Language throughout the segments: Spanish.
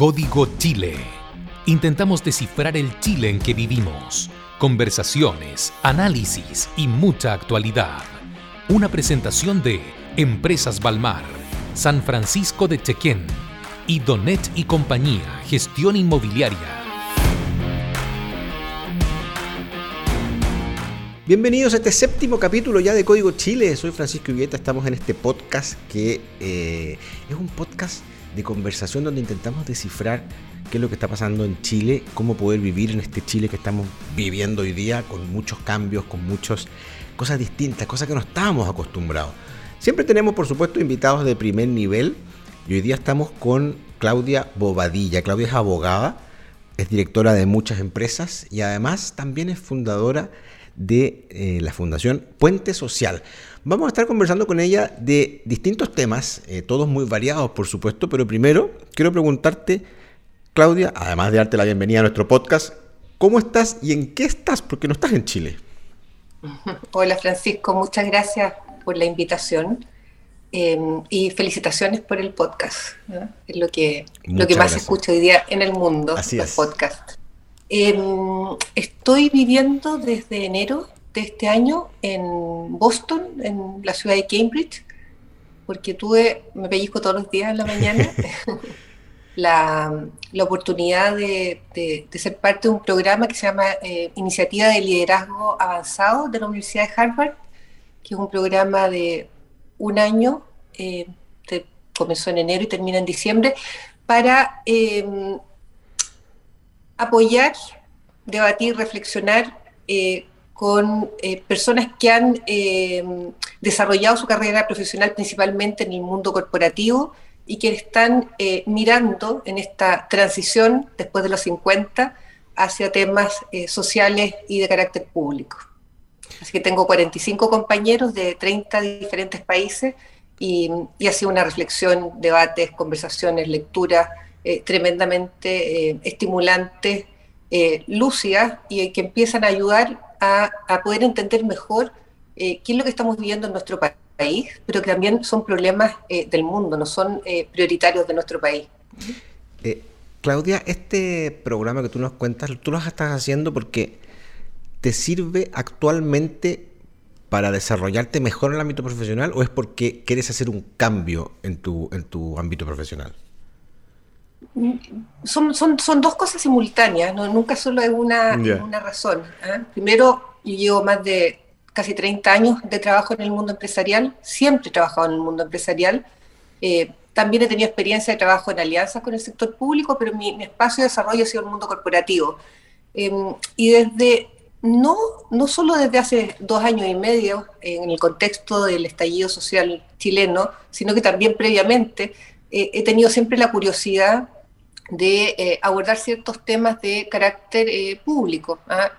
Código Chile. Intentamos descifrar el Chile en que vivimos. Conversaciones, análisis y mucha actualidad. Una presentación de Empresas Balmar, San Francisco de Chequén y Donet y Compañía, Gestión Inmobiliaria. Bienvenidos a este séptimo capítulo ya de Código Chile. Soy Francisco Villeta, estamos en este podcast que eh, es un podcast de conversación donde intentamos descifrar qué es lo que está pasando en Chile, cómo poder vivir en este Chile que estamos viviendo hoy día con muchos cambios, con muchas cosas distintas, cosas que no estábamos acostumbrados. Siempre tenemos, por supuesto, invitados de primer nivel y hoy día estamos con Claudia Bobadilla. Claudia es abogada, es directora de muchas empresas y además también es fundadora de eh, la Fundación Puente Social. Vamos a estar conversando con ella de distintos temas, eh, todos muy variados por supuesto, pero primero quiero preguntarte, Claudia, además de darte la bienvenida a nuestro podcast, ¿cómo estás y en qué estás? Porque no estás en Chile. Hola Francisco, muchas gracias por la invitación. Em, y felicitaciones por el podcast. Es lo que, lo que más se escucha hoy día en el mundo, Así los es. podcasts. Em, estoy viviendo desde enero de este año en Boston, en la ciudad de Cambridge, porque tuve, me pellizco todos los días en la mañana, la, la oportunidad de, de- de ser parte de un programa que se llama eh, Iniciativa de Liderazgo Avanzado de la Universidad de Harvard, que es un programa de un año, eh, te- comenzó en enero y termina en diciembre, para em, apoyar, debatir, reflexionar eh, con eh, personas que han eh, desarrollado su carrera profesional principalmente en el mundo corporativo y que están eh, mirando en esta transición después de los 50 hacia temas eh, sociales y de carácter público. Así que tengo 45 compañeros de 30 diferentes países y, y ha sido una reflexión, debates, conversaciones, lecturas eh, tremendamente eh, estimulantes, lúcidas y que empiezan a ayudar a, poder entender mejor eh, qué es lo que estamos viviendo en nuestro pa- país, pero que también son problemas eh, del mundo, no son eh, prioritarios de nuestro país. Eh, Claudia, este programa que tú nos cuentas, tú lo estás haciendo porque te sirve actualmente para desarrollarte mejor en el ámbito profesional o es porque quieres hacer un cambio en tu, en tu ámbito profesional? Son, son, son dos cosas simultáneas, ¿no? nunca solo hay una, una razón. ¿ah? Primero, yo llevo más de casi 30 años de trabajo en el mundo empresarial, siempre he trabajado en el mundo empresarial. Eh, también he tenido experiencia de trabajo en alianzas con el sector público, pero mi, mi espacio de desarrollo ha sido el mundo corporativo. Eh, y desde, no, no solo desde hace dos años y medio, en el contexto del estallido social chileno, sino que también previamente, eh, he tenido siempre la curiosidad de eh, abordar ciertos temas de carácter eh, público. ¿ah?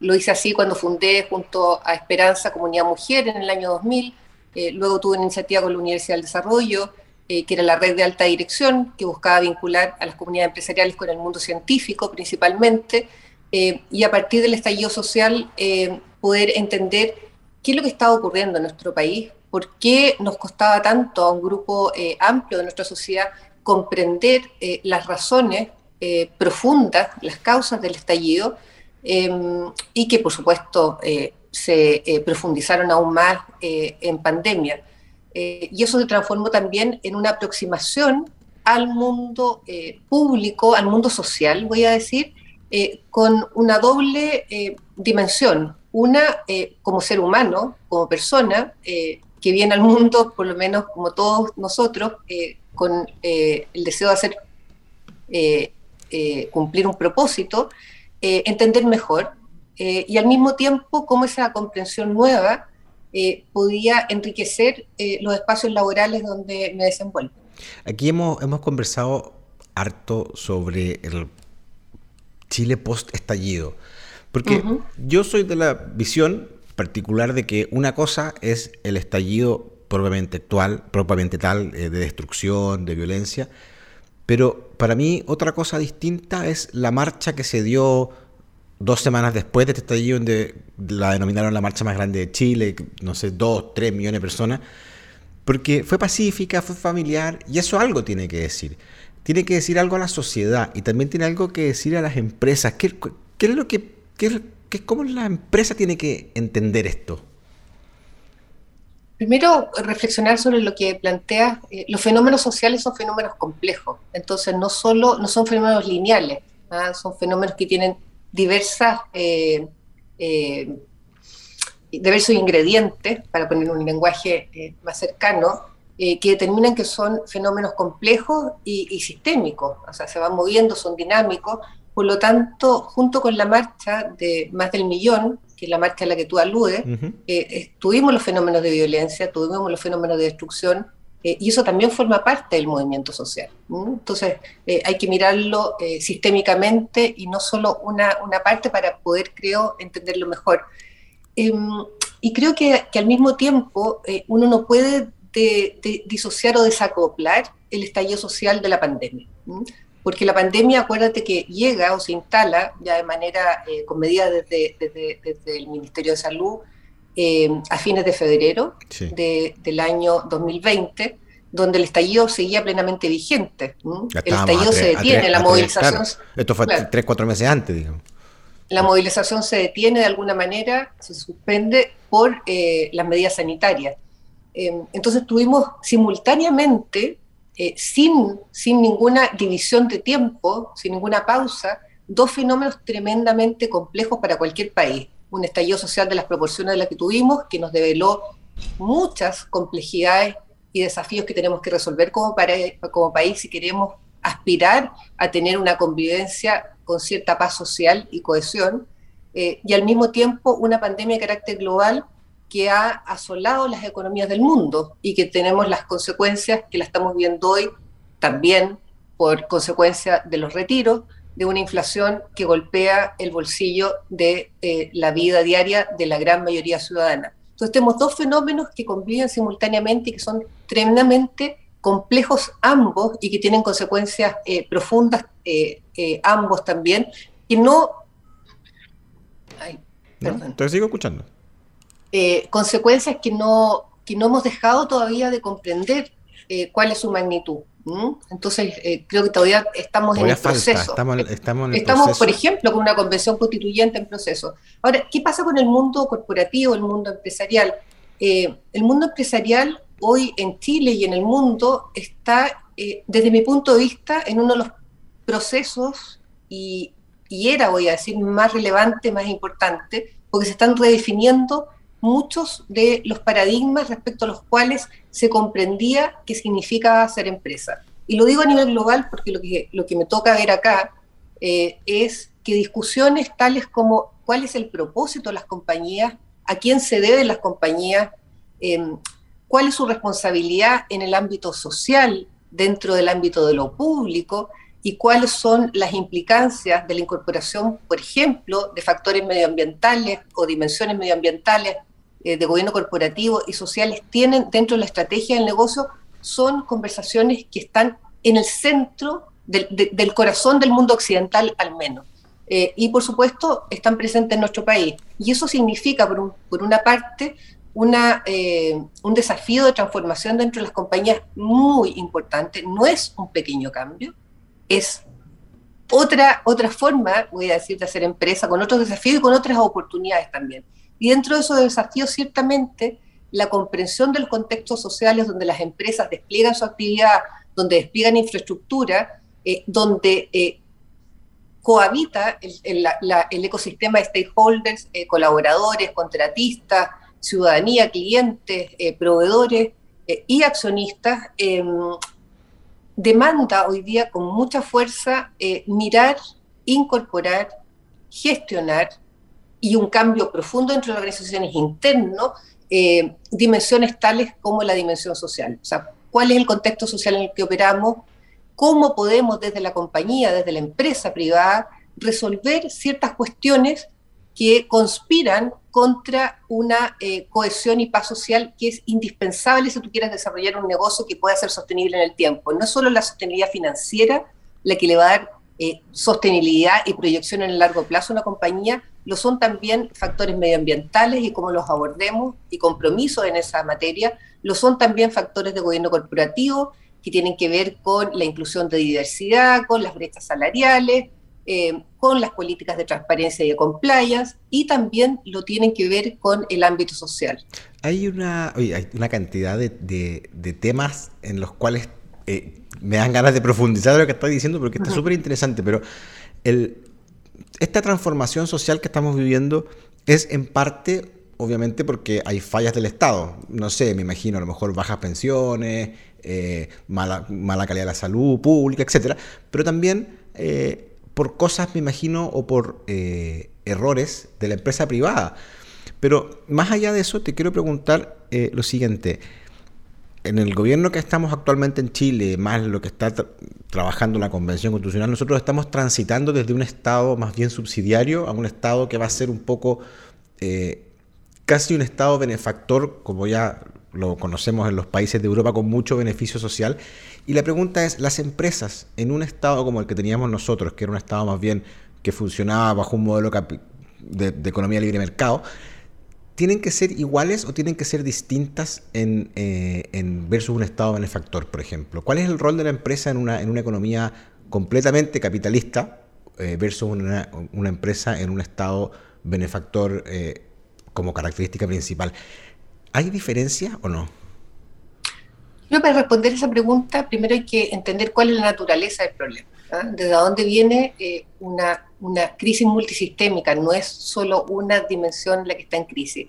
Lo hice así cuando fundé junto a Esperanza Comunidad Mujer en el año 2000, eh, luego tuve una iniciativa con la Universidad del Desarrollo, que era la red de alta dirección, que buscaba vincular a las comunidades empresariales con el mundo científico principalmente, y a partir del estallido social poder entender qué es lo que estaba ocurriendo en nuestro país, por qué nos costaba tanto a un grupo eh, amplio de nuestra sociedad comprender eh, las razones eh, profundas, las causas del estallido, eh, y que por supuesto se profundizaron aún más en pandemia. Y eso se transformó también en una aproximación al mundo público, al mundo social, voy a decir, con una doble dimensión. Una, como ser humano, como persona, que viene al mundo, por lo menos como todos nosotros, eh, con eh, el deseo de hacer eh, cumplir un propósito, entender mejor y al mismo tiempo cómo esa comprensión nueva podía enriquecer los espacios laborales donde me desenvuelvo. Aquí hemos, hemos conversado harto sobre el Chile post-estallido. Porque Ujú. yo soy de la visión particular de que una cosa es el estallido propiamente actual, propiamente tal, eh, de destrucción, de violencia, pero para mí otra cosa distinta es la marcha que se dio dos semanas después de este estallido, donde la denominaron la marcha más grande de Chile, no sé, dos, tres millones de personas, porque fue pacífica, fue familiar, y eso algo tiene que decir. tiene que decir algo a la sociedad y también tiene algo que decir a las empresas. ¿Qué, qué es lo que, qué, qué, cómo la empresa tiene que entender esto? Primero, reflexionar sobre lo que plantea. Eh, los fenómenos sociales son fenómenos complejos, entonces no solo no son fenómenos lineales, ¿ah? son fenómenos que tienen diversas eh, eh, diversos ingredientes, para poner un lenguaje más cercano, que determinan que son fenómenos complejos y, y, sistémicos, o sea, se van moviendo, son dinámicos, por lo tanto, junto con la marcha de más del millón, que es la marcha a la que tú aludes, eh, tuvimos los fenómenos de violencia, tuvimos los fenómenos de destrucción, eh, y eso también forma parte del movimiento social. Entonces, eh, hay que mirarlo sistémicamente y no solo una, una, parte para poder, creo, entenderlo mejor. Em, y creo que, que, al mismo tiempo uno no puede disociar o desacoplar el estallido social de la pandemia porque la pandemia, acuérdate que llega o se instala ya de manera, eh, con medidas desde, desde, el Ministerio de Salud, eh, a fines de febrero del año 2020, donde el estallido seguía plenamente vigente. El estallido se detiene, la movilización... Esto fue tres, cuatro meses antes, digamos. La movilización se detiene de alguna manera, se suspende por eh, las medidas sanitarias. entonces tuvimos simultáneamente eh, sin, sin ninguna división de tiempo, sin ninguna pausa, dos fenómenos tremendamente complejos para cualquier país. Un estallido social de las proporciones de las que tuvimos, que nos develó muchas complejidades y desafíos que tenemos que resolver como, país si queremos aspirar a tener una convivencia con cierta paz social y cohesión, eh, y al mismo tiempo una pandemia de carácter global que ha asolado las economías del mundo y que tenemos las consecuencias que la estamos viendo hoy también por consecuencia de los retiros, de una inflación que golpea el bolsillo de eh, la vida diaria de la gran mayoría ciudadana. Entonces tenemos dos fenómenos que conviven simultáneamente y que son tremendamente complejos ambos y que tienen consecuencias eh, profundas eh, ambos también, y no... Ay, no, sigo escuchando. Eh, consecuencias que no, que no hemos dejado todavía de comprender eh, cuál es su magnitud. Entonces, eh, creo que todavía estamos en el proceso. Estamos, por ejemplo, con una convención constituyente en proceso. Ahora, ¿qué pasa con el mundo corporativo, el mundo empresarial? el mundo empresarial hoy en Chile y en el mundo está, desde mi punto de vista, en uno de los procesos y, y era, voy a decir, más relevante, más importante, porque se están redefiniendo muchos de los paradigmas respecto a los cuales se comprendía qué significa ser empresa. Y lo digo a nivel global porque lo que, lo que me toca ver acá eh, es que discusiones tales como cuál es el propósito de las compañías, a quién se deben las compañías, em, cuál es su responsabilidad en el ámbito social, dentro del ámbito de lo público, y cuáles son las implicancias de la incorporación, por ejemplo, de factores medioambientales o dimensiones medioambientales eh, de gobierno corporativo y sociales tienen dentro de la estrategia del negocio son conversaciones que están en el centro del, corazón del mundo occidental al menos. Eh, y por supuesto están presentes en nuestro país. Y eso significa, por, por una parte, una, eh, un desafío de transformación dentro de las compañías muy importante. No es un pequeño cambio, es otra, otra forma, voy a decir, de hacer empresa, con otros desafíos y con otras oportunidades también. Y dentro de esos desafíos, ciertamente, la comprensión de los contextos sociales donde las empresas despliegan su actividad, donde despliegan infraestructura, eh, donde eh, cohabita el, ecosistema de stakeholders, eh, colaboradores, contratistas, ciudadanía, clientes, proveedores y accionistas, em, demanda hoy día con mucha fuerza mirar, incorporar, gestionar y un cambio profundo entre las organizaciones internas, eh, dimensiones tales como la dimensión social. O sea, cuál es el contexto social en el que operamos, cómo podemos desde la compañía, desde la empresa privada, resolver ciertas cuestiones que conspiran contra una eh, cohesión y paz social que es indispensable si tú quieres desarrollar un negocio que pueda ser sostenible en el tiempo. No solo la sostenibilidad financiera la que le va a dar eh, sostenibilidad y proyección en el largo plazo a una compañía, lo son también factores medioambientales y cómo los abordemos y compromisos en esa materia, lo son también factores de gobierno corporativo que tienen que ver con la inclusión de diversidad, con las brechas salariales, eh, con las políticas de transparencia y de compliance, y también lo tienen que ver con el ámbito social. Hay una, hay una cantidad de, temas en los cuales eh, me dan ganas de profundizar lo que estás diciendo porque está súper interesante, pero el, esta transformación social que estamos viviendo es en parte, obviamente, porque hay fallas del Estado. No sé, me imagino, a lo mejor bajas pensiones, eh, mala, mala, calidad de la salud pública, etcétera, pero también eh, por cosas, me imagino, o por errores de la empresa privada. Pero más allá de eso, te quiero preguntar lo siguiente. En el gobierno que estamos actualmente en Chile, más lo que está trabajando la Convención Constitucional, nosotros estamos transitando desde un Estado más bien subsidiario a un Estado que va a ser un poco casi un Estado benefactor, como ya lo conocemos en los países de Europa con mucho beneficio social. Y la pregunta es, las empresas en un estado como el que teníamos nosotros, que era un estado más bien que funcionaba bajo un modelo de, economía libre mercado, ¿tienen que ser iguales o tienen que ser distintas en, eh, versus un estado benefactor, por ejemplo? ¿Cuál es el rol de la empresa en una, en una economía completamente capitalista eh, versus una, empresa en un estado benefactor eh, como característica principal? ¿Hay diferencia o no? Yo para responder esa pregunta, primero hay que entender cuál es la naturaleza del problema. ¿Ah? Desde dónde viene eh, una, una, crisis multisistémica, no es solo una dimensión la que está en crisis.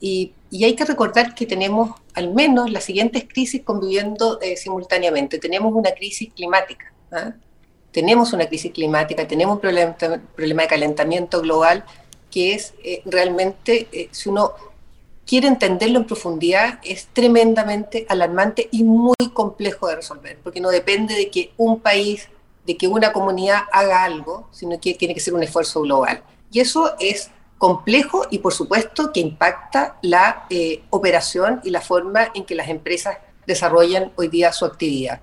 Y, y hay que recordar que tenemos al menos las siguientes crisis conviviendo eh, simultáneamente. Tenemos una crisis climática, ¿ah? tenemos una crisis climática, tenemos un problema, problema de calentamiento global que es eh, realmente, si uno quiere entenderlo en profundidad, es tremendamente alarmante y muy complejo de resolver, porque no depende de que un país, de que una comunidad haga algo, sino que tiene que ser un esfuerzo global. Y eso es complejo y por supuesto que impacta la eh, operación y la forma en que las empresas desarrollan hoy día su actividad.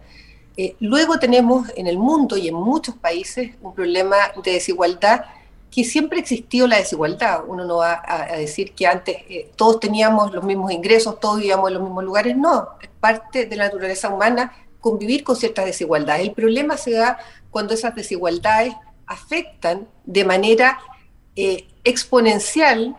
Eh, luego tenemos en el mundo y en muchos países un problema de desigualdad que siempre existió la desigualdad. Uno no va a, decir que antes eh, todos teníamos los mismos ingresos, todos vivíamos en los mismos lugares. No, es parte de la naturaleza humana convivir con ciertas desigualdades. El problema se da cuando esas desigualdades afectan de manera eh, exponencial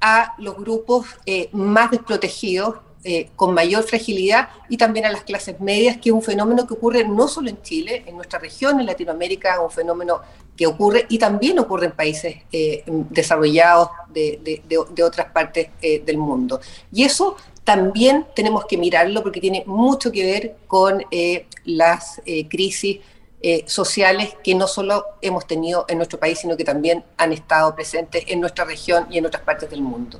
a los grupos eh, más desprotegidos eh, con mayor fragilidad y también a las clases medias, que es un fenómeno que ocurre no solo en Chile, en nuestra región, en Latinoamérica, es un fenómeno que ocurre y también ocurre en países eh, desarrollados de, otras partes del mundo. Y eso también tenemos que mirarlo porque tiene mucho que ver con las crisis sociales que no solo hemos tenido en nuestro país, sino que también han estado presentes en nuestra región y en otras partes del mundo.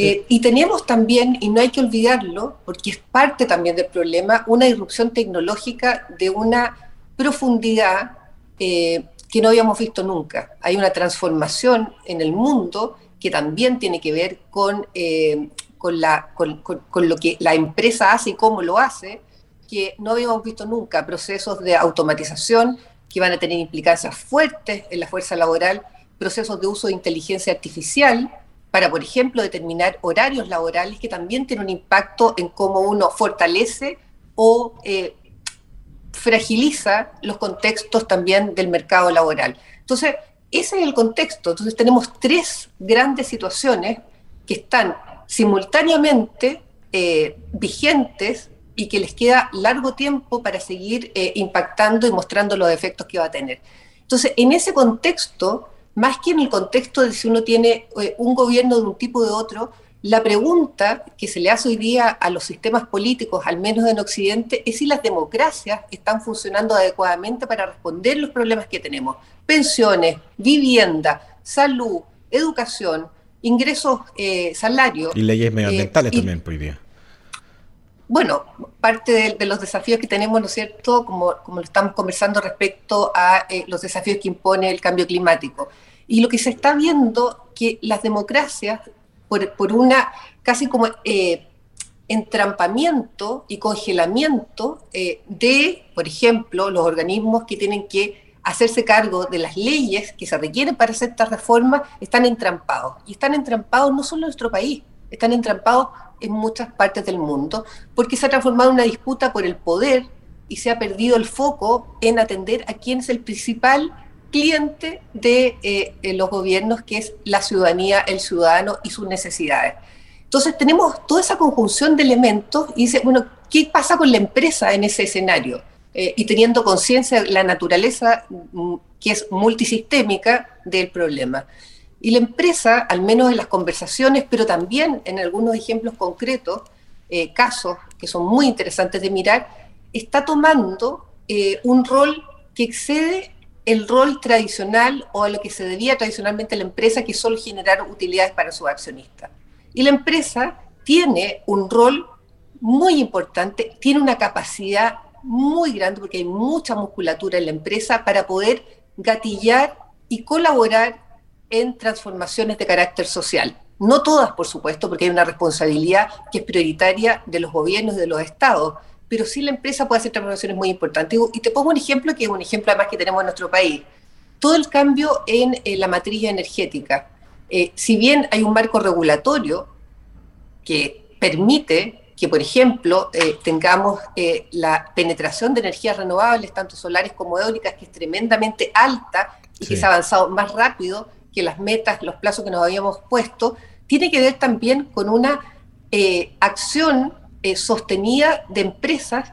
Eh, y tenemos también, y no hay que olvidarlo, porque es parte también del problema, una irrupción tecnológica de una profundidad eh, que no habíamos visto nunca. Hay una transformación en el mundo que también tiene que ver con, eh, con, lo que la empresa hace y cómo lo hace, que no habíamos visto nunca. Procesos de automatización que van a tener implicancias fuertes en la fuerza laboral, procesos de uso de inteligencia artificial para, por ejemplo, determinar horarios laborales que también tienen un impacto en cómo uno fortalece o eh, fragiliza los contextos también del mercado laboral. Entonces, ese es el contexto. Entonces, tenemos tres grandes situaciones que están simultáneamente eh, vigentes y que les queda largo tiempo para seguir eh, impactando y mostrando los efectos que va a tener. Entonces, en ese contexto, más que en el contexto de si uno tiene eh, un gobierno de un tipo o de otro, la pregunta que se le hace hoy día a los sistemas políticos, al menos en Occidente, es si las democracias están funcionando adecuadamente para responder los problemas que tenemos. Pensiones, vivienda, salud, educación, ingresos, eh, salarios. Y leyes medioambientales eh, también por hoy día. Bueno, parte de, los desafíos que tenemos, ¿no es cierto?, como, como lo estamos conversando respecto a los desafíos que impone el cambio climático. Y lo que se está viendo que las democracias, por, por una casi como eh, entrampamiento y congelamiento eh, de, por ejemplo, los organismos que tienen que hacerse cargo de las leyes que se requieren para hacer estas reformas, están entrampados. Y están entrampados no solo en nuestro país, están entrampados en muchas partes del mundo, porque se ha transformado en una disputa por el poder y se ha perdido el foco en atender a quién es el principal cliente de eh, los gobiernos, que es la ciudadanía, el ciudadano y sus necesidades. Entonces tenemos toda esa conjunción de elementos y dice, bueno, ¿qué pasa con la empresa en ese escenario? Eh, y teniendo conciencia de la naturaleza mm, que es multisistémica del problema. Y la empresa, al menos en las conversaciones, pero también en algunos ejemplos concretos, eh, casos que son muy interesantes de mirar, está tomando eh, un rol que excede el rol tradicional o a lo que se debía tradicionalmente la empresa, que es solo generar utilidades para sus accionistas. Y la empresa tiene un rol muy importante, tiene una capacidad muy grande, porque hay mucha musculatura en la empresa para poder gatillar y colaborar en transformaciones de carácter social. No todas, por supuesto, porque hay una responsabilidad que es prioritaria de los gobiernos y de los estados, pero sí la empresa puede hacer transformaciones muy importantes. Y te pongo un ejemplo que es un ejemplo además que tenemos en nuestro país. Todo el cambio en, la matriz energética. Eh, si bien hay un marco regulatorio que permite que, por ejemplo, eh, tengamos eh, la penetración de energías renovables, tanto solares como eólicas, que es tremendamente alta y que se ha avanzado más rápido que las metas, los plazos que nos habíamos puesto, tiene que ver también con una eh, acción sostenida de empresas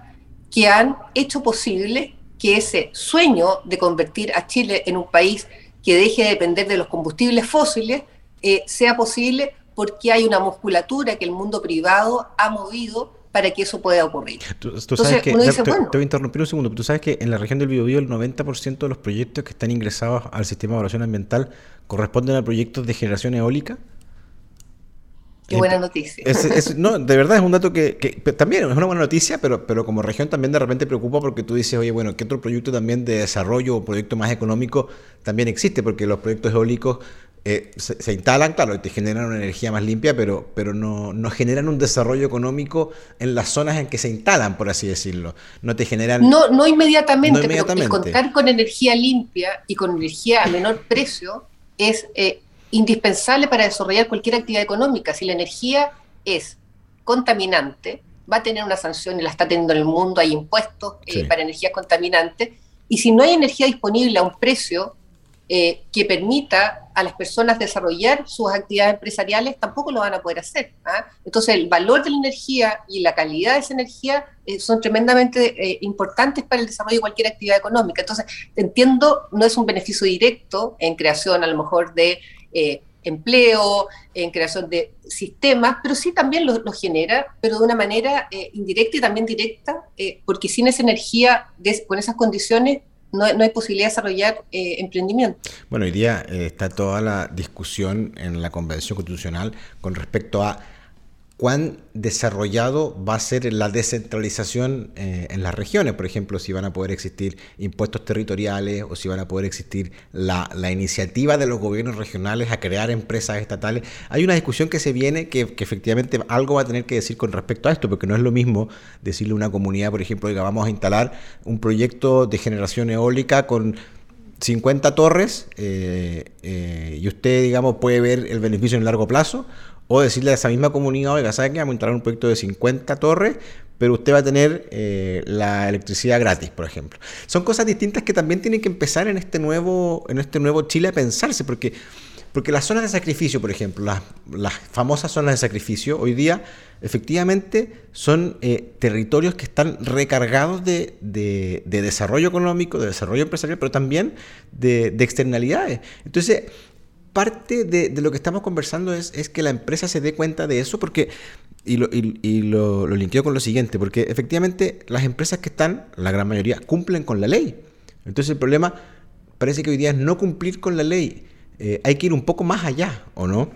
que han hecho posible que ese sueño de convertir a Chile en un país que deje de depender de los combustibles fósiles sea posible porque hay una musculatura que el mundo privado ha movido para que eso pueda ocurrir. Tú, sabes que, te, voy a interrumpir un segundo, pero tú sabes que en la región del Biobío el 90% de los proyectos que están ingresados al sistema de evaluación ambiental corresponden a proyectos de generación eólica. Qué buena noticia. no, de verdad es un dato que, también es una buena noticia, pero, pero como región también de repente preocupa porque tú dices, oye, bueno, ¿qué otro proyecto también de desarrollo o proyecto más económico también existe? Porque los proyectos eólicos eh, se, instalan, claro, te generan una energía más limpia, pero, pero no, no, generan un desarrollo económico en las zonas en que se instalan, por así decirlo. No te generan... No, no inmediatamente, pero contar con energía limpia y con energía a menor precio es eh, indispensable para desarrollar cualquier actividad económica. Si la energía es contaminante, va a tener una sanción y la está teniendo en el mundo, hay impuestos eh, para energías contaminantes, y si no hay energía disponible a un precio eh, que permita a las personas desarrollar sus actividades empresariales, tampoco lo van a poder hacer. ¿ah? Entonces, el valor de la energía y la calidad de esa energía eh, son tremendamente eh, importantes para el desarrollo de cualquier actividad económica. Entonces, entiendo, no es un beneficio directo en creación a lo mejor de empleo, en creación de sistemas, pero sí también lo, genera, pero de una manera indirecta y también directa, porque sin esa energía, con esas condiciones, no, hay posibilidad de desarrollar eh, emprendimiento. Bueno, hoy día eh, está toda la discusión en la Convención Constitucional con respecto a cuán desarrollado va a ser la descentralización eh, en las regiones, por ejemplo, si van a poder existir impuestos territoriales o si van a poder existir la, iniciativa de los gobiernos regionales a crear empresas estatales. Hay una discusión que se viene que, efectivamente algo va a tener que decir con respecto a esto, porque no es lo mismo decirle a una comunidad, por ejemplo, que vamos a instalar un proyecto de generación eólica con 50 torres eh, eh, y usted, digamos, puede ver el beneficio en largo plazo, o decirle a esa misma comunidad, oiga, ¿sabe que vamos a entrar un proyecto de 50 torres? Pero usted va a tener eh, la electricidad gratis, por ejemplo. Son cosas distintas que también tienen que empezar en este nuevo, en este nuevo Chile a pensarse, porque, porque las zonas de sacrificio, por ejemplo, las, famosas zonas de sacrificio, hoy día efectivamente son eh, territorios que están recargados de, desarrollo económico, de desarrollo empresarial, pero también de, de externalidades. Entonces, parte de, lo que estamos conversando es, es, que la empresa se dé cuenta de eso porque, y lo, y, lo, linkeo con lo siguiente, porque efectivamente las empresas que están, la gran mayoría, cumplen con la ley. Entonces el problema parece que hoy día es no cumplir con la ley. Eh, hay que ir un poco más allá, ¿o no?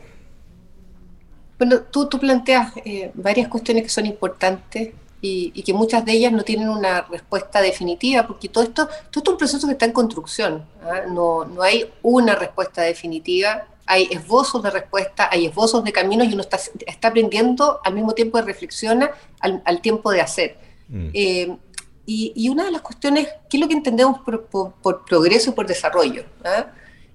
Bueno, tú, tú planteas eh, varias cuestiones que son importantes y, que muchas de ellas no tienen una respuesta definitiva, porque todo esto, todo esto es un proceso que está en construcción, ¿ah? no, no hay una respuesta definitiva, hay esbozos de respuesta, hay esbozos de caminos y uno está, está aprendiendo al mismo tiempo de reflexiona, al, tiempo de hacer. Mm. Eh, y, y, una de las cuestiones, ¿qué es lo que entendemos por, por, progreso y por desarrollo? ¿ah?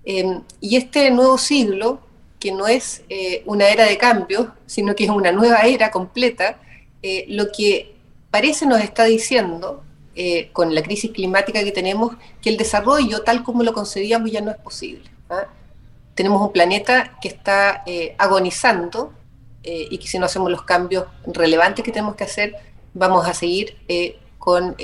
Em, y este nuevo siglo, que no es eh, una era de cambio, sino que es una nueva era completa, eh, lo que parece nos está diciendo eh, con la crisis climática que tenemos, que el desarrollo tal como lo concebíamos ya no es posible. ¿ah? Tenemos un planeta que está eh, agonizando eh, y que si no hacemos los cambios relevantes que tenemos que hacer, vamos a seguir con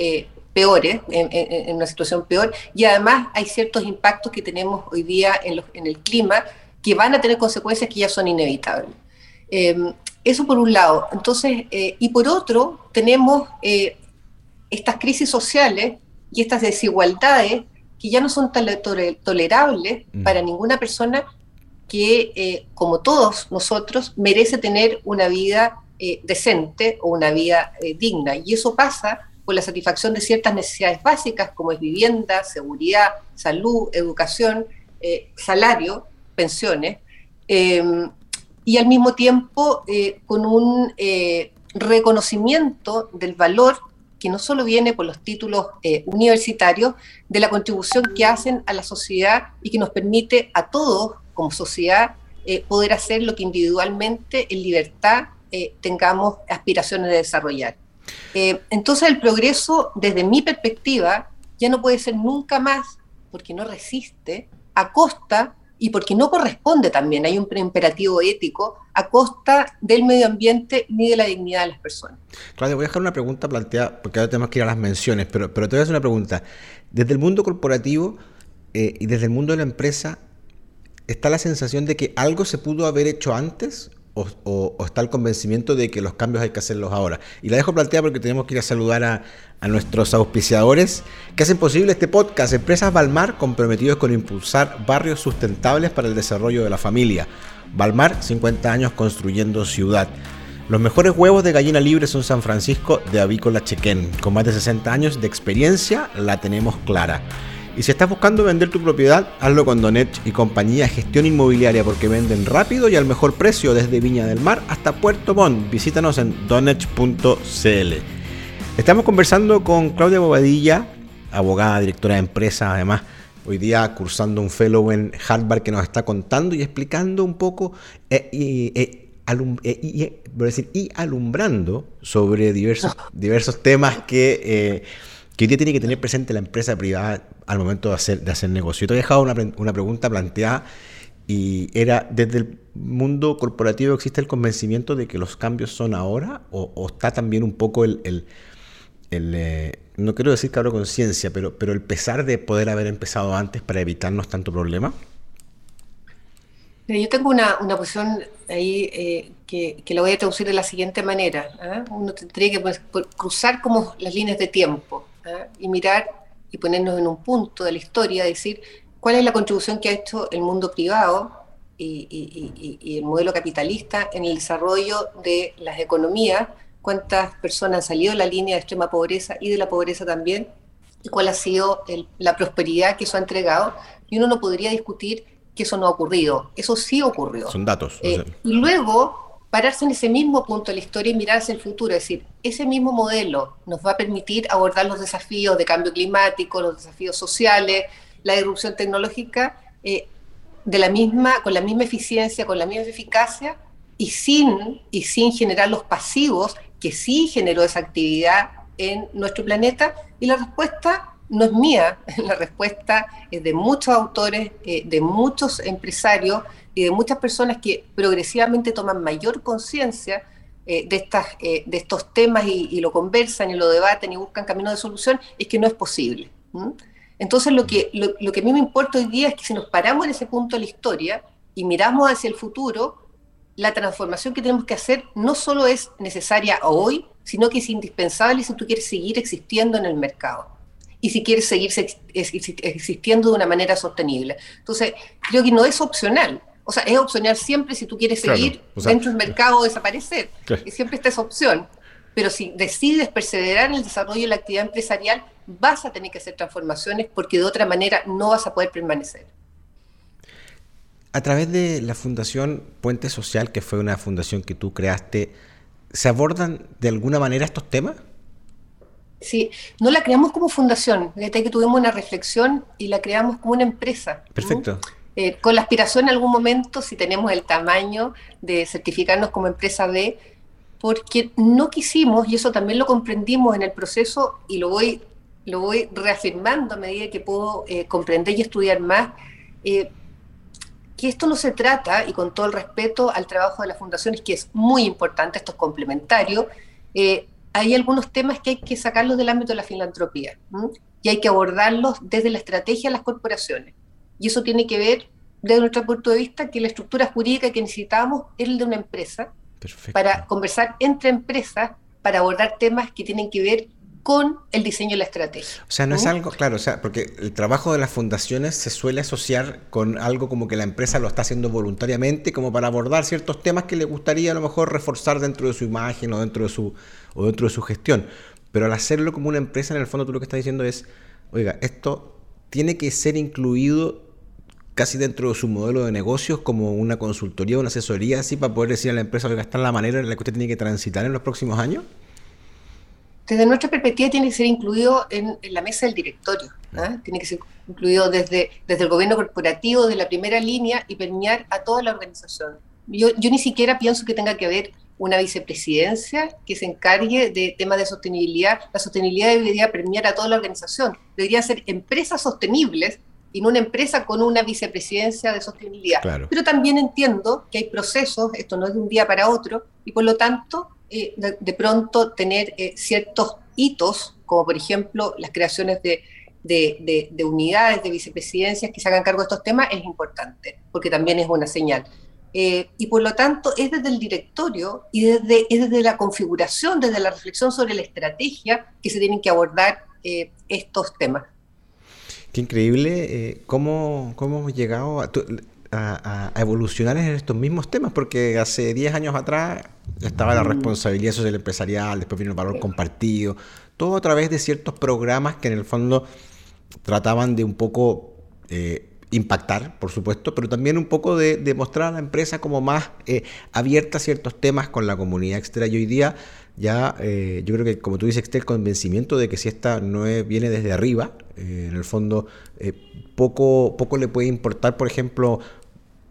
peores, en, una situación peor, y además hay ciertos impactos que tenemos hoy día en, en el clima que van a tener consecuencias que ya son inevitables. Eso por un lado. Entonces, y por otro, tenemos estas crisis sociales y estas desigualdades que ya no son tolerables mm. para ninguna persona que, eh, como todos nosotros, merece tener una vida eh, decente o una vida eh, digna. Y eso pasa por la satisfacción de ciertas necesidades básicas como es vivienda, seguridad, salud, educación, salario, pensiones, em, y al mismo tiempo con un reconocimiento del valor que no solo viene por los títulos eh, universitarios, de la contribución que hacen a la sociedad y que nos permite a todos como sociedad eh, poder hacer lo que individualmente en libertad eh, tengamos aspiraciones de desarrollar. entonces el progreso, desde mi perspectiva, ya no puede ser nunca más, porque no resiste, a costa y porque no corresponde también, hay un imperativo ético a costa del medio ambiente ni de la dignidad de las personas. Claudia, voy a dejar una pregunta planteada, porque ahora tenemos que ir a las menciones, pero, pero te voy a hacer una pregunta. Desde el mundo corporativo eh, y desde el mundo de la empresa, ¿está la sensación de que algo se pudo haber hecho antes o, está el convencimiento de que los cambios hay que hacerlos ahora. Y la dejo planteada porque tenemos que ir a saludar a, nuestros auspiciadores que hacen posible este podcast. Empresas Balmar comprometidos con impulsar barrios sustentables para el desarrollo de la familia. Balmar, 50 años construyendo ciudad. Los mejores huevos de gallina libre son San Francisco de Avícola Chequén. Con más de 60 años de experiencia, la tenemos clara. Y si estás buscando vender tu propiedad, hazlo con Donech y compañía Gestión Inmobiliaria porque venden rápido y al mejor precio desde Viña del Mar hasta Puerto Montt. Visítanos en donech.cl. Estamos conversando con Claudia Bobadilla, abogada, directora de empresa, además hoy día cursando un fellow en Harvard que nos está contando y explicando un poco eh, eh, eh, y alumbrando sobre diversos, diversos temas que que hoy día tiene que tener presente la empresa privada al momento de hacer, de hacer negocio. Yo te he dejado una, una pregunta planteada y era, ¿desde el mundo corporativo existe el convencimiento de que los cambios son ahora? ¿O, está también un poco el, el, eh, no quiero decir cabro conciencia, pero, pero el pesar de poder haber empezado antes para evitarnos tanto problema? Yo tengo una, una posición ahí eh, que, que, la voy a traducir de la siguiente manera. ¿ah? Uno tendría que pues, cruzar como las líneas de tiempo. ¿Ah? y mirar y ponernos en un punto de la historia, decir cuál es la contribución que ha hecho el mundo privado y, el modelo capitalista en el desarrollo de las economías, cuántas personas han salido de la línea de extrema pobreza y de la pobreza también, y cuál ha sido la prosperidad que eso ha entregado. Y uno no podría discutir que eso no ha ocurrido. Eso sí ocurrió. Son datos. Eh, y luego pararse en ese mismo punto de la historia y mirar hacia el futuro, es decir, ese mismo modelo nos va a permitir abordar los desafíos de cambio climático, los desafíos sociales, la irrupción tecnológica, eh, de la misma, con la misma eficiencia, con la misma eficacia y sin, y sin generar los pasivos que sí generó esa actividad en nuestro planeta. Y la respuesta no es mía, la respuesta es de muchos autores, eh, de muchos empresarios, y de muchas personas que progresivamente toman mayor conciencia eh, de, estas, eh, de estos temas y, lo conversan y lo debaten y buscan caminos de solución, es que no es posible. Entonces lo que, lo, que a mí me importa hoy día es que si nos paramos en ese punto de la historia y miramos hacia el futuro, la transformación que tenemos que hacer no solo es necesaria hoy, sino que es indispensable si tú quieres seguir existiendo en el mercado y si quieres seguir existiendo de una manera sostenible. Entonces, creo que no es opcional. O sea, es opcional siempre si tú quieres seguir dentro del mercado o desaparecer. Y siempre está esa opción. Pero si decides perseverar en el desarrollo de la actividad empresarial, vas a tener que hacer transformaciones porque de otra manera no vas a poder permanecer. A través de la Fundación Puente Social, que fue una fundación que tú creaste, ¿se abordan de alguna manera estos temas? Sí, no la creamos como fundación, desde que tuvimos una reflexión y la creamos como una empresa. Perfecto. Eh, con la aspiración en algún momento, si tenemos el tamaño de certificarnos como empresa B, porque no quisimos, y eso también lo comprendimos en el proceso, y lo voy lo voy reafirmando a medida que puedo eh, comprender y estudiar más, eh, que esto no se trata, y con todo el respeto al trabajo de las fundaciones, que es muy importante, esto es complementario, hay algunos temas que hay que sacarlos del ámbito de la filantropía y hay que abordarlos desde la estrategia de las corporaciones. Y eso tiene que ver, desde nuestro punto de vista, que la estructura jurídica que necesitamos es el de una empresa, para conversar entre empresas, para abordar temas que tienen que ver con el diseño de la estrategia. O sea, no es algo, claro, o sea, porque el trabajo de las fundaciones se suele asociar con algo como que la empresa lo está haciendo voluntariamente, como para abordar ciertos temas que le gustaría a lo mejor reforzar dentro de su imagen o dentro de su, o dentro de su gestión. Pero al hacerlo como una empresa, en el fondo tú lo que estás diciendo es, oiga, esto tiene que ser incluido casi dentro de su modelo de negocios como una consultoría, una asesoría, así para poder decir a la empresa, oiga, está en la manera en la que usted tiene que transitar en los próximos años desde nuestra perspectiva tiene que ser incluido en, la mesa del directorio, ¿ah? tiene que ser incluido desde, desde el gobierno corporativo, de la primera línea y permear a toda la organización. Yo, yo ni siquiera pienso que tenga que haber una vicepresidencia que se encargue de temas de sostenibilidad. La sostenibilidad debería permear a toda la organización. Deberían ser empresas sostenibles no una empresa con una vicepresidencia de sostenibilidad. Pero también entiendo que hay procesos, esto no es de un día para otro, y por lo tanto eh, de, pronto tener eh, ciertos hitos, como por ejemplo las creaciones de, unidades, de vicepresidencias que se hagan cargo de estos temas, es importante, porque también es una señal. Eh, y por lo tanto, es desde el directorio y desde, es desde la configuración, desde la reflexión sobre la estrategia que se tienen que abordar estos temas. Qué increíble cómo, cómo, hemos llegado a a, evolucionar en estos mismos temas, porque hace 10 años atrás estaba la responsabilidad social empresarial, después vino el valor compartido, todo a través de ciertos programas que en el fondo trataban de un poco eh, impactar, por supuesto, pero también un poco de, mostrar a la empresa como más eh, abierta a ciertos temas con la comunidad extra. Y hoy día ya eh, yo creo que, como tú dices, está el convencimiento de que si esta no viene desde arriba, en el fondo poco, poco le puede importar, por ejemplo,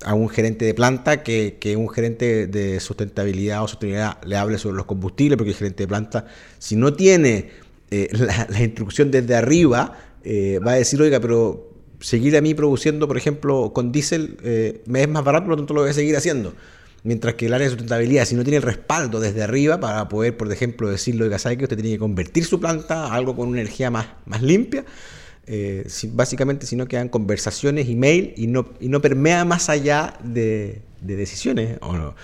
a un gerente de planta que, que, un gerente de sustentabilidad o sostenibilidad le hable sobre los combustibles, porque el gerente de planta, si no tiene eh, la, instrucción desde arriba, eh, va a decir, oiga, pero seguir a mí produciendo, por ejemplo, con diésel eh, me es más barato, por lo tanto lo voy a seguir haciendo. Mientras que el área de sustentabilidad, si no tiene el respaldo desde arriba para poder, por ejemplo, decirle, oiga, ¿sabe que usted tiene que convertir su planta a algo con una energía más, más limpia? Eh, básicamente si no quedan conversaciones, email y no, y no permea más allá de, decisiones o no.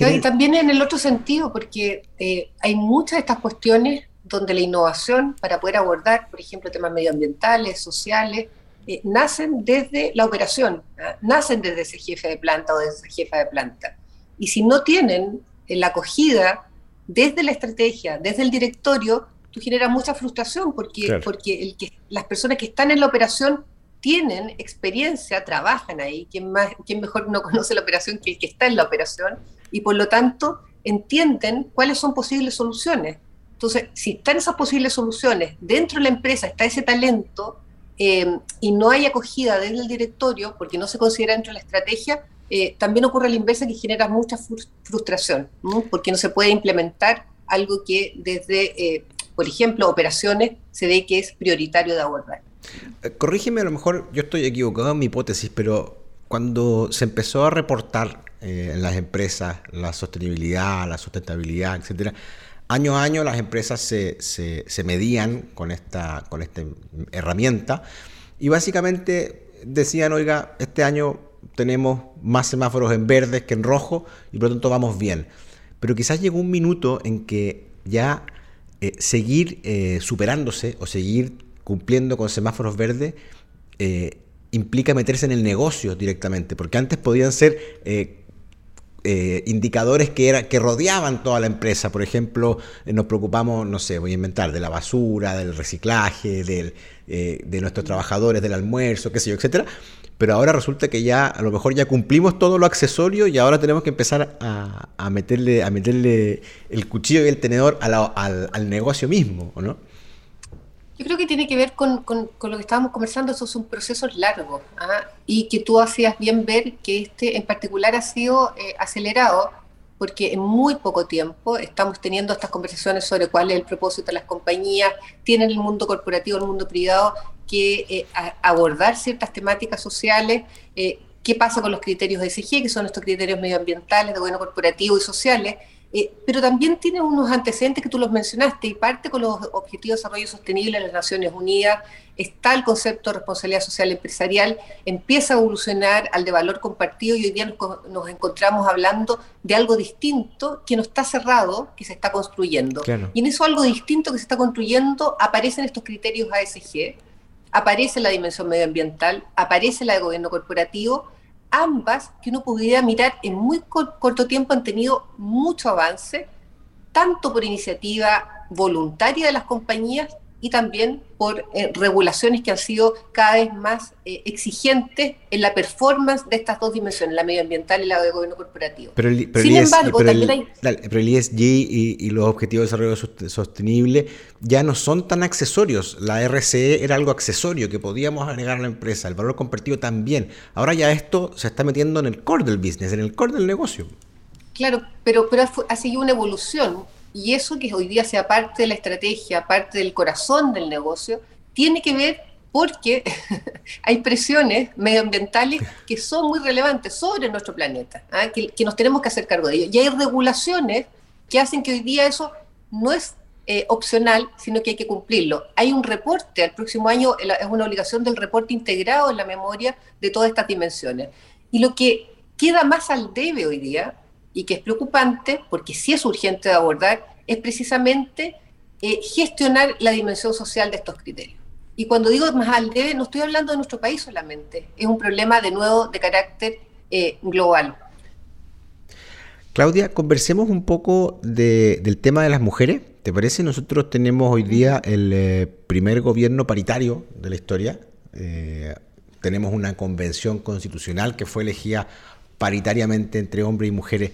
Y también en el otro sentido, porque eh, hay muchas de estas cuestiones donde la innovación para poder abordar, por ejemplo, temas medioambientales, sociales, eh, nacen desde la operación, ¿ah? nacen desde ese jefe de planta o desde esa jefa de planta. Y si no tienen la acogida desde la estrategia, desde el directorio, tú generas mucha frustración porque, porque el que, las personas que están en la operación tienen experiencia, trabajan ahí, ¿quién, más, quién mejor no conoce la operación que el que está en la operación? Y por lo tanto entienden cuáles son posibles soluciones. Entonces, si están esas posibles soluciones, dentro de la empresa está ese talento eh, y no hay acogida desde el directorio, porque no se considera dentro de la estrategia, eh, también ocurre la inversa que genera mucha frustración, porque no se puede implementar algo que desde eh, por ejemplo, operaciones, se ve que es prioritario de abordar. Corrígeme, a lo mejor yo estoy equivocado en mi hipótesis, pero cuando se empezó a reportar en las empresas la sostenibilidad, la sustentabilidad, etcétera, año a año las empresas se, se, medían con esta, con esta herramienta y básicamente decían, oiga, este año tenemos más semáforos en verde que en rojo y por lo tanto vamos bien. Pero quizás llegó un minuto en que ya eh, seguir eh, superándose o seguir cumpliendo con semáforos verdes eh, implica meterse en el negocio directamente, porque antes podían ser indicadores que, era, que rodeaban toda la empresa. Por ejemplo, nos preocupamos, no sé, voy a inventar, de la basura, del reciclaje, del, de nuestros trabajadores, del almuerzo, qué sé yo, etcétera pero ahora resulta que ya a lo mejor ya cumplimos todo lo accesorio y ahora tenemos que empezar a, meterle, a meterle el cuchillo y el tenedor al, negocio mismo, ¿o no? Yo creo que tiene que ver con, lo que estábamos conversando, esos son procesos largos ¿ah? y que tú hacías bien ver que este en particular ha sido eh, acelerado porque en muy poco tiempo estamos teniendo estas conversaciones sobre cuál es el propósito de las compañías, tienen el mundo corporativo, el mundo privado que eh, abordar ciertas temáticas sociales, eh, qué pasa con los criterios de SG, que son estos criterios medioambientales, de gobierno corporativo y sociales, eh, pero también tiene unos antecedentes que tú los mencionaste y parte con los Objetivos de Desarrollo Sostenible de las Naciones Unidas, está el concepto de responsabilidad social empresarial, empieza a evolucionar al de valor compartido y hoy día nos, encontramos hablando de algo distinto que no está cerrado, que se está construyendo. Y en eso algo distinto que se está construyendo aparecen estos criterios ASG, aparece la dimensión medioambiental, aparece la de gobierno corporativo, ambas que uno pudiera mirar en muy corto tiempo han tenido mucho avance, tanto por iniciativa voluntaria de las compañías y también por eh, regulaciones que han sido cada vez más eh, exigentes en la performance de estas dos dimensiones, la medioambiental y la de gobierno corporativo. Pero Sin embargo, también hay... pero el ESG y, los objetivos de desarrollo sostenible ya no son tan accesorios. La RCE era algo accesorio que podíamos agregar a la empresa, el valor compartido también. Ahora ya esto se está metiendo en el core del business, en el core del negocio. Claro, pero, pero ha seguido una evolución y eso que hoy día sea parte de la estrategia, parte del corazón del negocio, tiene que ver porque hay presiones medioambientales que son muy relevantes sobre nuestro planeta, ¿ah? que, nos tenemos que hacer cargo de ello. Y hay regulaciones que hacen que hoy día eso no es eh, opcional, sino que hay que cumplirlo. Hay un reporte, al próximo año es una obligación del reporte integrado en la memoria de todas estas dimensiones. Y lo que queda más al debe hoy día y que es preocupante, porque sí es urgente de abordar, es precisamente eh, gestionar la dimensión social de estos criterios. Y cuando digo más al debe, no estoy hablando de nuestro país solamente, es un problema de nuevo de carácter eh, global. Claudia, conversemos un poco del tema de las mujeres. ¿Te parece? Nosotros tenemos hoy día el eh, primer gobierno paritario de la historia. tenemos una convención constitucional que fue elegida paritariamente entre hombres y mujeres,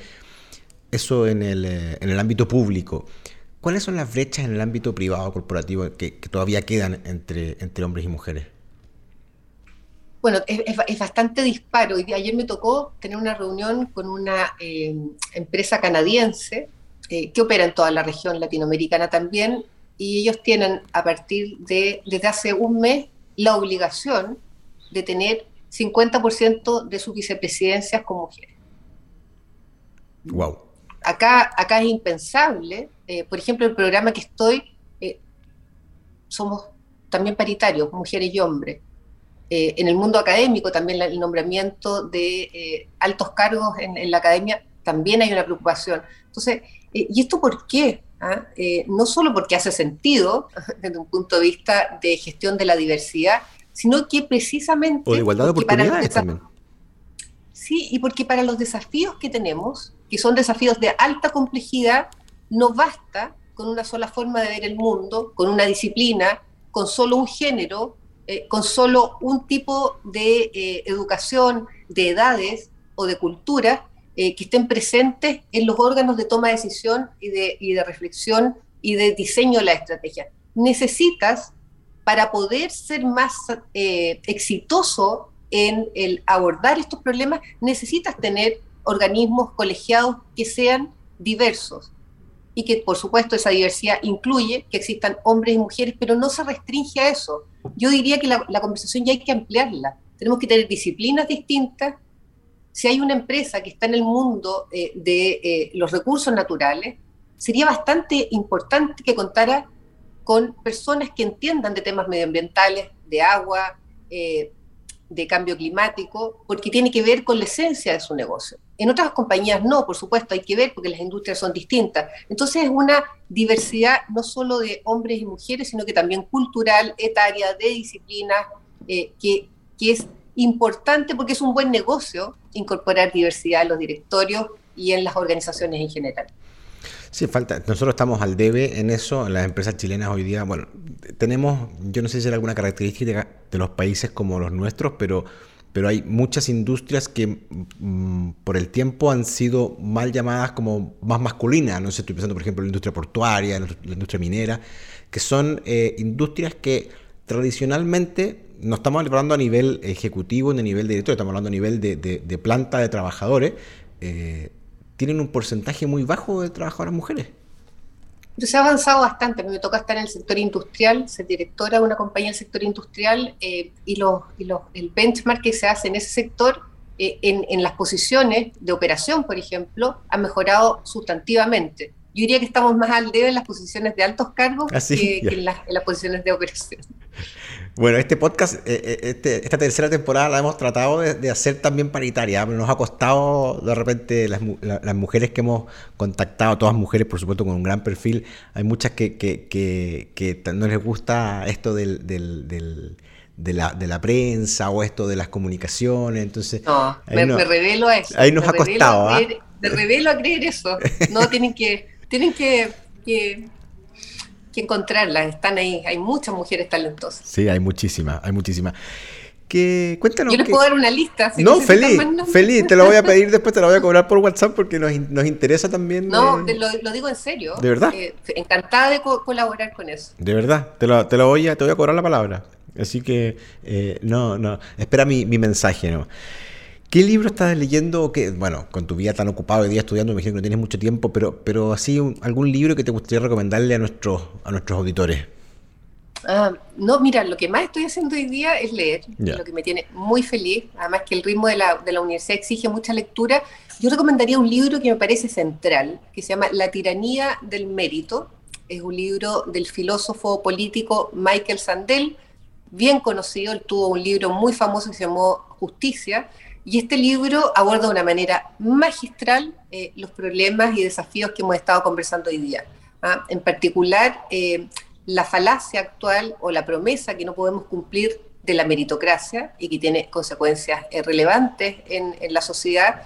eso en el, eh, en el ámbito público. ¿Cuáles son las brechas en el ámbito privado corporativo que, todavía quedan entre, entre hombres y mujeres? Bueno, es, bastante disparo. Ayer me tocó tener una reunión con una eh, empresa canadiense eh, que opera en toda la región latinoamericana también, y ellos tienen a partir de, desde hace un mes, la obligación de tener 50% de sus vicepresidencias con mujeres. Wow. Acá, acá es impensable. Eh, por ejemplo, el programa que estoy, eh, somos también paritarios, mujeres y hombres. Eh, en el mundo académico también el nombramiento de altos cargos en, la academia también hay una preocupación. Entonces, ¿y esto por qué? ¿Ah? no solo porque hace sentido desde un punto de vista de gestión de la diversidad, sino que precisamente... O de igualdad de oportunidades también. Sí, y porque para los desafíos que tenemos, que son desafíos de alta complejidad, no basta con una sola forma de ver el mundo, con una disciplina, con solo un género, eh, con solo un tipo de eh, educación, de edades o de cultura eh, que estén presentes en los órganos de toma de decisión y de, y de reflexión y de diseño de la estrategia. Necesitas para poder ser más eh, exitoso en abordar estos problemas, necesitas tener organismos colegiados que sean diversos y que por supuesto esa diversidad incluye que existan hombres y mujeres, pero no se restringe a eso. Yo diría que la, conversación ya hay que ampliarla. Tenemos que tener disciplinas distintas. Si hay una empresa que está en el mundo eh, de eh, los recursos naturales, sería bastante importante que contara con personas que entiendan de temas medioambientales, de agua, eh, de cambio climático, porque tiene que ver con la esencia de su negocio. En otras compañías no, por supuesto, hay que ver porque las industrias son distintas. Entonces es una diversidad no solo de hombres y mujeres, sino que también cultural, etaria, de disciplina, eh, que, que es importante porque es un buen negocio incorporar diversidad en los directorios y en las organizaciones en general. Sí, falta. Nosotros estamos al debe en eso, las empresas chilenas hoy día. Bueno, tenemos, yo no sé si hay alguna característica de los países como los nuestros, pero, pero hay muchas industrias que mm, por el tiempo han sido mal llamadas como más masculinas. No sé, estoy pensando, por ejemplo, en la industria portuaria, la industria minera, que son eh, industrias que tradicionalmente no estamos hablando a nivel ejecutivo ni a nivel director, estamos hablando a nivel de, de, planta de trabajadores. Eh, tienen un porcentaje muy bajo de trabajadoras mujeres. Se ha avanzado bastante. Me toca estar en el sector industrial, ser directora de una compañía del sector industrial eh, y, los, y los, el benchmark que se hace en ese sector, eh, en, las posiciones de operación, por ejemplo, ha mejorado sustantivamente. Yo diría que estamos más al debe en las posiciones de altos cargos ¿Ah, que, en, las, en, las, posiciones de operación. Bueno, este podcast, eh, eh, este, esta tercera temporada la hemos tratado de, hacer también paritaria. Nos ha costado de repente las, las, mujeres que hemos contactado, todas mujeres por supuesto con un gran perfil, hay muchas que, que, que, no les gusta esto del, del, del de la, de la prensa o esto de las comunicaciones. Entonces, no, me, me, revelo a eso. Ahí nos ha costado. ¿ah? Me revelo a creer eso. No tienen que, tienen que, que que encontrarlas, están ahí, hay muchas mujeres talentosas. Sí, hay muchísimas, hay muchísimas. Que, cuéntanos. Yo les puedo dar una lista. no, feliz, feliz, te lo voy a pedir después, te lo voy a cobrar por WhatsApp porque nos, nos interesa también. No, eh, lo, digo en serio. De verdad. Eh, encantada de colaborar con eso. De verdad, te lo, te lo voy, a, te voy a cobrar la palabra. Así que, eh, no, no, espera mi, mi mensaje, ¿no? ¿Qué libro estás leyendo? Bueno, con tu vida tan ocupada hoy día estudiando, me imagino que no tienes mucho tiempo, pero, pero así algún libro que te gustaría recomendarle a nuestros, a nuestros auditores. Ah, no, mira, lo que más estoy haciendo hoy día es leer, lo que me tiene muy feliz, además que el ritmo de la, de la universidad exige mucha lectura. Yo recomendaría un libro que me parece central, que se llama La tiranía del mérito. Es un libro del filósofo político Michael Sandel, bien conocido, él tuvo un libro muy famoso que se llamó Justicia, y este libro aborda de una manera magistral eh, los problemas y desafíos que hemos estado conversando hoy día. ¿ah? En particular, eh, la falacia actual o la promesa que no podemos cumplir de la meritocracia y que tiene consecuencias eh, relevantes en, en, la sociedad.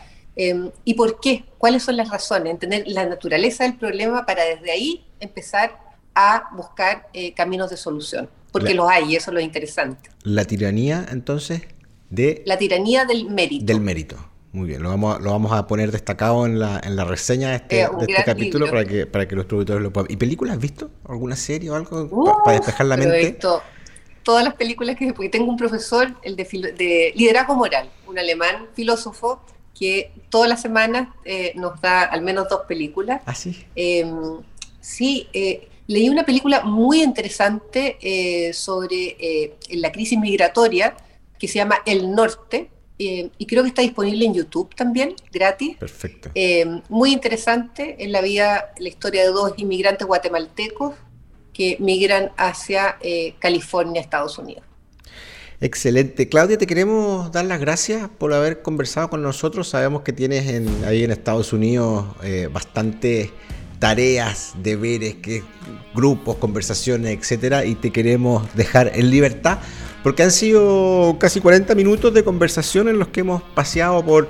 ¿Y por qué? ¿Cuáles son las razones? Entender la naturaleza del problema para desde ahí empezar a buscar caminos de solución. Porque los hay y eso es lo interesante. ¿La tiranía entonces? De... La tiranía del mérito. Del mérito. Muy bien, lo vamos, lo vamos a poner destacado en la, en la reseña de este, de este capítulo para que, para que los auditores lo puedan. ¿Y películas has visto? ¿Alguna serie o algo para despejar la mente? Todas las películas que porque tengo un profesor, el de, de liderazgo moral, un alemán filósofo que todas las semanas eh, nos da al menos dos películas. ¿Ah, sí? Em, sí, eh, leí una película muy interesante eh, sobre la crisis migratoria que se llama El Norte, eh, y creo que está disponible en YouTube también, gratis. Perfecto. Eh, muy interesante en la vida, la historia de dos inmigrantes guatemaltecos que migran hacia eh, California, Estados Unidos. Excelente. Claudia, te queremos dar las gracias por haber conversado con nosotros. Sabemos que tienes ahí en Estados Unidos bastantes tareas, deberes, que, grupos, conversaciones, etcétera, y te queremos dejar en libertad porque han sido casi 40 minutos de conversación en los que hemos paseado por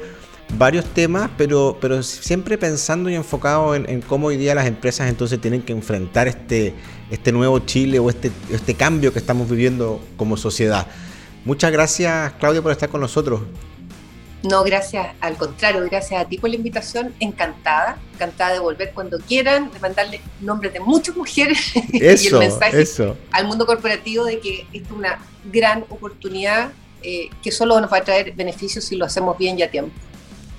varios temas, pero, pero siempre pensando y enfocado en, cómo hoy día las empresas entonces tienen que enfrentar este, este nuevo Chile o este, este cambio que estamos viviendo como sociedad. Muchas gracias, Claudia, por estar con nosotros. No, gracias, al contrario, gracias a ti por la invitación, encantada, encantada de volver cuando quieran, de mandarle nombres de muchas mujeres y el mensaje al mundo corporativo de que esto es una gran oportunidad eh, que solo nos va a traer beneficios si lo hacemos bien y a tiempo.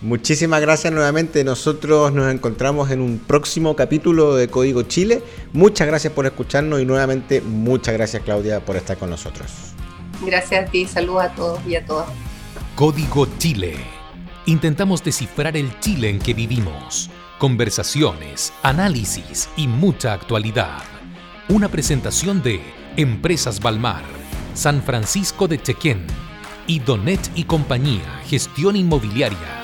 Muchísimas gracias nuevamente. Nosotros nos encontramos en un próximo capítulo de Código Chile. Muchas gracias por escucharnos y nuevamente muchas gracias Claudia por estar con nosotros. Gracias a ti, saludos a todos y a todas. Código Chile. Intentamos descifrar el Chile en que vivimos. Conversaciones, análisis y mucha actualidad. Una presentación de Empresas Balmar, San Francisco de Chequén y Donet y Compañía, Gestión Inmobiliaria